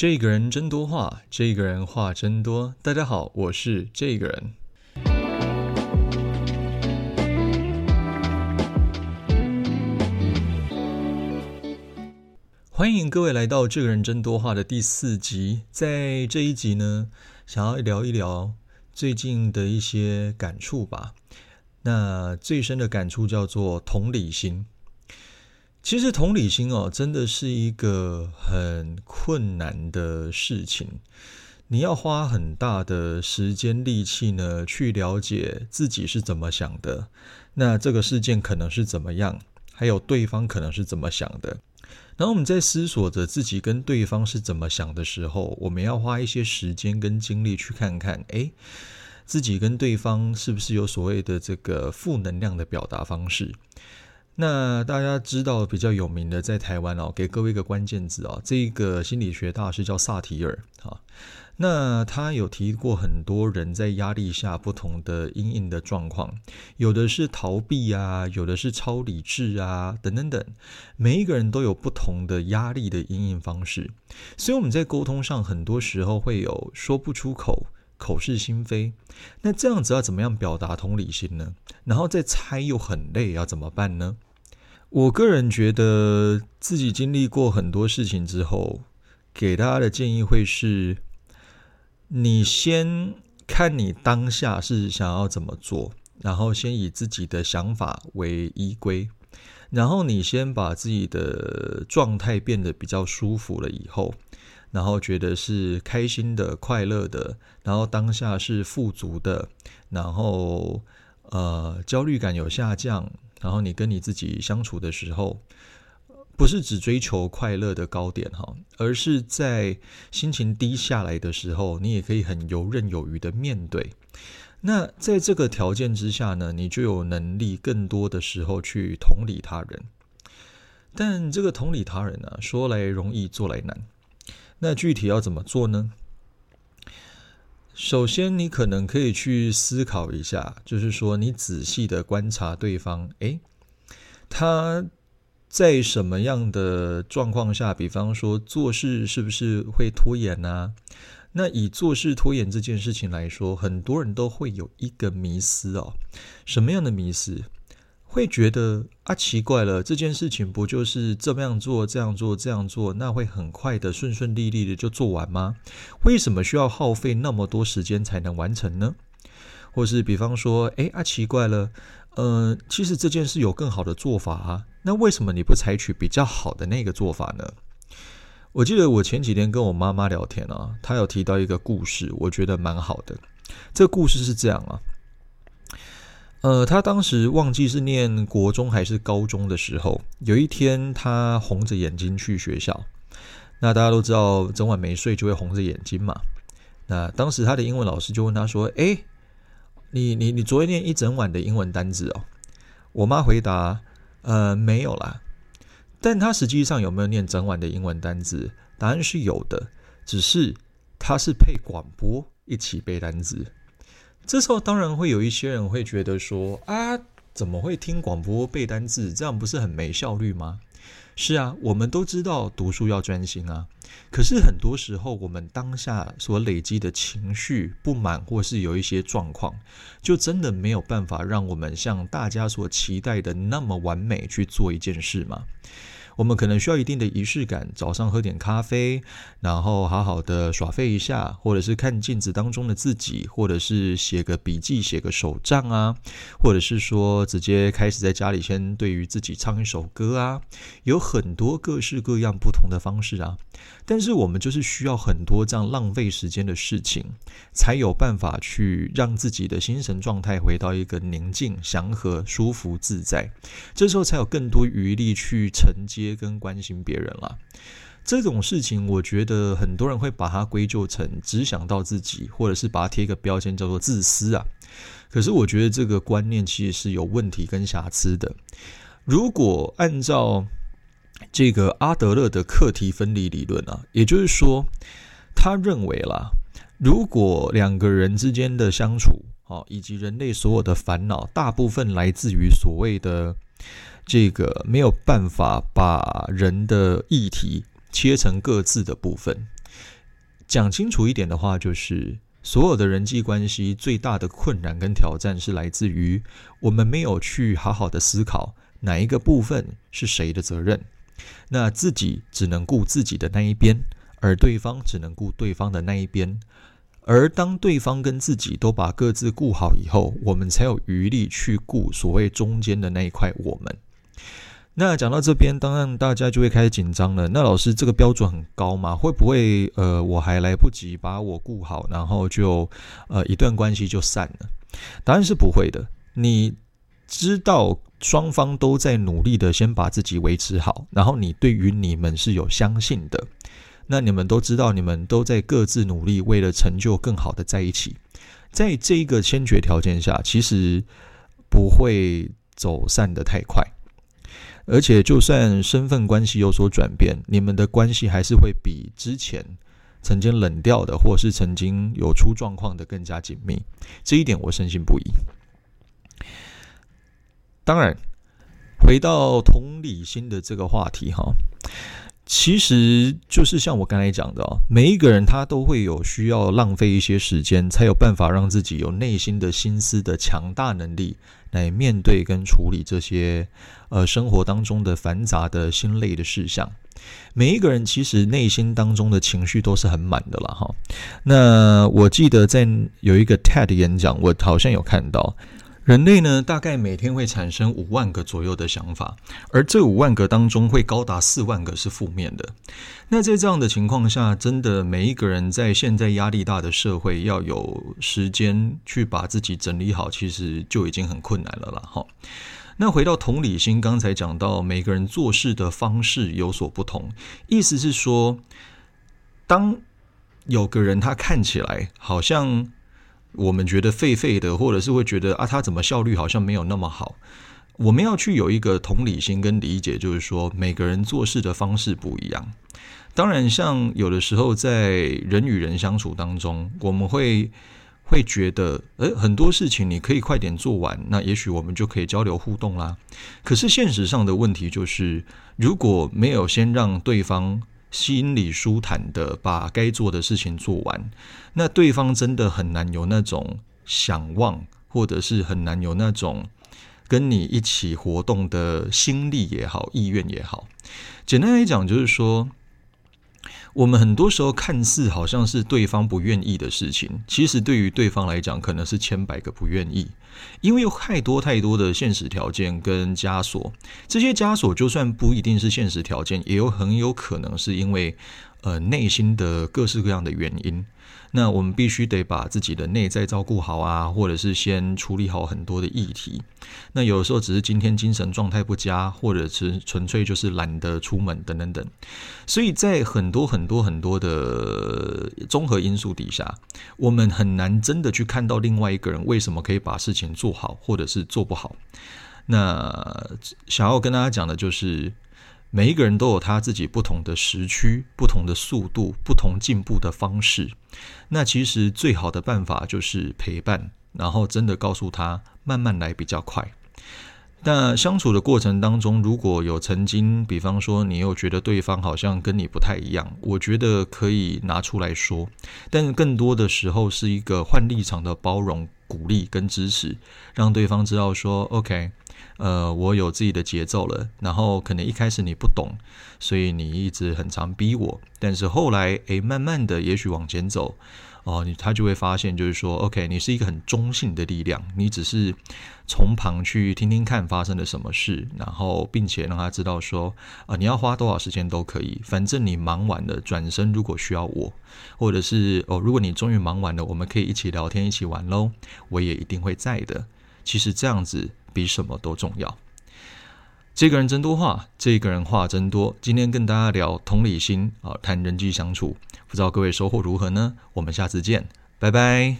这个人真多话，这个人话真多。大家好，我是这个人。欢迎各位来到《这个人真多话》的第四集。在这一集呢，想要聊一聊最近的一些感触吧。那最深的感触叫做同理心。其实同理心哦，真的是一个很困难的事情。你要花很大的时间力气呢，去了解自己是怎么想的，那这个事件可能是怎么样，还有对方可能是怎么想的。然后我们在思索着自己跟对方是怎么想的时候，我们要花一些时间跟精力去看看，诶，自己跟对方是不是有所谓的这个负能量的表达方式。那大家知道比较有名的，在台湾哦，给各位一个关键字哦，这个心理学大师叫萨提尔啊。那他有提过很多人在压力下不同的阴影的状况，有的是逃避啊，有的是超理智啊，等等等。每一个人都有不同的压力的阴影方式，所以我们在沟通上很多时候会有说不出口、口是心非。那这样子要怎么样表达同理心呢？然后再猜又很累，要怎么办呢？我个人觉得自己经历过很多事情之后，给大家的建议会是：你先看你当下是想要怎么做，然后先以自己的想法为依归，然后你先把自己的状态变得比较舒服了以后，然后觉得是开心的、快乐的，然后当下是富足的，然后呃焦虑感有下降。然后你跟你自己相处的时候，不是只追求快乐的高点哈，而是在心情低下来的时候，你也可以很游刃有余的面对。那在这个条件之下呢，你就有能力更多的时候去同理他人。但这个同理他人呢，说来容易做来难。那具体要怎么做呢？首先，你可能可以去思考一下，就是说，你仔细的观察对方，诶，他在什么样的状况下，比方说做事是不是会拖延呢？那以做事拖延这件事情来说，很多人都会有一个迷思哦，什么样的迷思？会觉得啊，奇怪了，这件事情不就是这么样做、这样做、这样做，那会很快的、顺顺利利的就做完吗？为什么需要耗费那么多时间才能完成呢？或是比方说，哎啊，奇怪了，呃，其实这件事有更好的做法啊，那为什么你不采取比较好的那个做法呢？我记得我前几天跟我妈妈聊天啊，她有提到一个故事，我觉得蛮好的。这个故事是这样啊。呃，他当时忘记是念国中还是高中的时候，有一天他红着眼睛去学校。那大家都知道，整晚没睡就会红着眼睛嘛。那当时他的英文老师就问他说：“诶，你你你昨天念一整晚的英文单字哦？”我妈回答：“呃，没有啦。”但他实际上有没有念整晚的英文单字？答案是有的，只是他是配广播一起背单字。这时候当然会有一些人会觉得说啊，怎么会听广播背单字？这样不是很没效率吗？是啊，我们都知道读书要专心啊。可是很多时候，我们当下所累积的情绪不满，或是有一些状况，就真的没有办法让我们像大家所期待的那么完美去做一件事吗？我们可能需要一定的仪式感，早上喝点咖啡，然后好好的耍废一下，或者是看镜子当中的自己，或者是写个笔记、写个手账啊，或者是说直接开始在家里先对于自己唱一首歌啊，有很多各式各样不同的方式啊。但是我们就是需要很多这样浪费时间的事情，才有办法去让自己的心神状态回到一个宁静、祥和、舒服、自在，这时候才有更多余力去承接跟关心别人了，这种事情，我觉得很多人会把它归咎成只想到自己，或者是把它贴一个标签叫做自私啊。可是我觉得这个观念其实是有问题跟瑕疵的。如果按照这个阿德勒的课题分离理论啊，也就是说，他认为啦，如果两个人之间的相处，哦，以及人类所有的烦恼，大部分来自于所谓的。这个没有办法把人的议题切成各自的部分，讲清楚一点的话，就是所有的人际关系最大的困难跟挑战是来自于我们没有去好好的思考哪一个部分是谁的责任，那自己只能顾自己的那一边，而对方只能顾对方的那一边。而当对方跟自己都把各自顾好以后，我们才有余力去顾所谓中间的那一块我们。那讲到这边，当然大家就会开始紧张了。那老师这个标准很高吗？会不会呃我还来不及把我顾好，然后就呃一段关系就散了？答案是不会的。你知道双方都在努力的先把自己维持好，然后你对于你们是有相信的。那你们都知道，你们都在各自努力，为了成就更好的在一起。在这一个先决条件下，其实不会走散的太快。而且，就算身份关系有所转变，你们的关系还是会比之前曾经冷掉的，或是曾经有出状况的更加紧密。这一点我深信不疑。当然，回到同理心的这个话题，哈。其实就是像我刚才讲的哦，每一个人他都会有需要浪费一些时间，才有办法让自己有内心的心思的强大能力来面对跟处理这些呃生活当中的繁杂的心累的事项。每一个人其实内心当中的情绪都是很满的了哈。那我记得在有一个 TED 演讲，我好像有看到。人类呢，大概每天会产生五万个左右的想法，而这五万个当中，会高达四万个是负面的。那在这样的情况下，真的每一个人在现在压力大的社会，要有时间去把自己整理好，其实就已经很困难了啦。哈，那回到同理心，刚才讲到每个人做事的方式有所不同，意思是说，当有个人他看起来好像。我们觉得废废的，或者是会觉得啊，他怎么效率好像没有那么好。我们要去有一个同理心跟理解，就是说每个人做事的方式不一样。当然，像有的时候在人与人相处当中，我们会会觉得，呃，很多事情你可以快点做完，那也许我们就可以交流互动啦。可是现实上的问题就是，如果没有先让对方。心里舒坦的把该做的事情做完，那对方真的很难有那种想望，或者是很难有那种跟你一起活动的心力也好，意愿也好。简单来讲，就是说。我们很多时候看似好像是对方不愿意的事情，其实对于对方来讲，可能是千百个不愿意，因为有太多太多的现实条件跟枷锁。这些枷锁就算不一定是现实条件，也有很有可能是因为呃内心的各式各样的原因。那我们必须得把自己的内在照顾好啊，或者是先处理好很多的议题。那有的时候只是今天精神状态不佳，或者是纯粹就是懒得出门等等等。所以在很多很多很多的综合因素底下，我们很难真的去看到另外一个人为什么可以把事情做好，或者是做不好。那想要跟大家讲的就是。每一个人都有他自己不同的时区、不同的速度、不同进步的方式。那其实最好的办法就是陪伴，然后真的告诉他慢慢来比较快。那相处的过程当中，如果有曾经，比方说你又觉得对方好像跟你不太一样，我觉得可以拿出来说。但更多的时候是一个换立场的包容、鼓励跟支持，让对方知道说：“OK。”呃，我有自己的节奏了，然后可能一开始你不懂，所以你一直很常逼我，但是后来，诶，慢慢的，也许往前走，哦，你他就会发现，就是说，OK，你是一个很中性的力量，你只是从旁去听听看发生了什么事，然后并且让他知道说，啊，你要花多少时间都可以，反正你忙完了，转身如果需要我，或者是哦，如果你终于忙完了，我们可以一起聊天，一起玩喽，我也一定会在的。其实这样子。比什么都重要。这个人真多话，这个人话真多。今天跟大家聊同理心啊，谈人际相处，不知道各位收获如何呢？我们下次见，拜拜。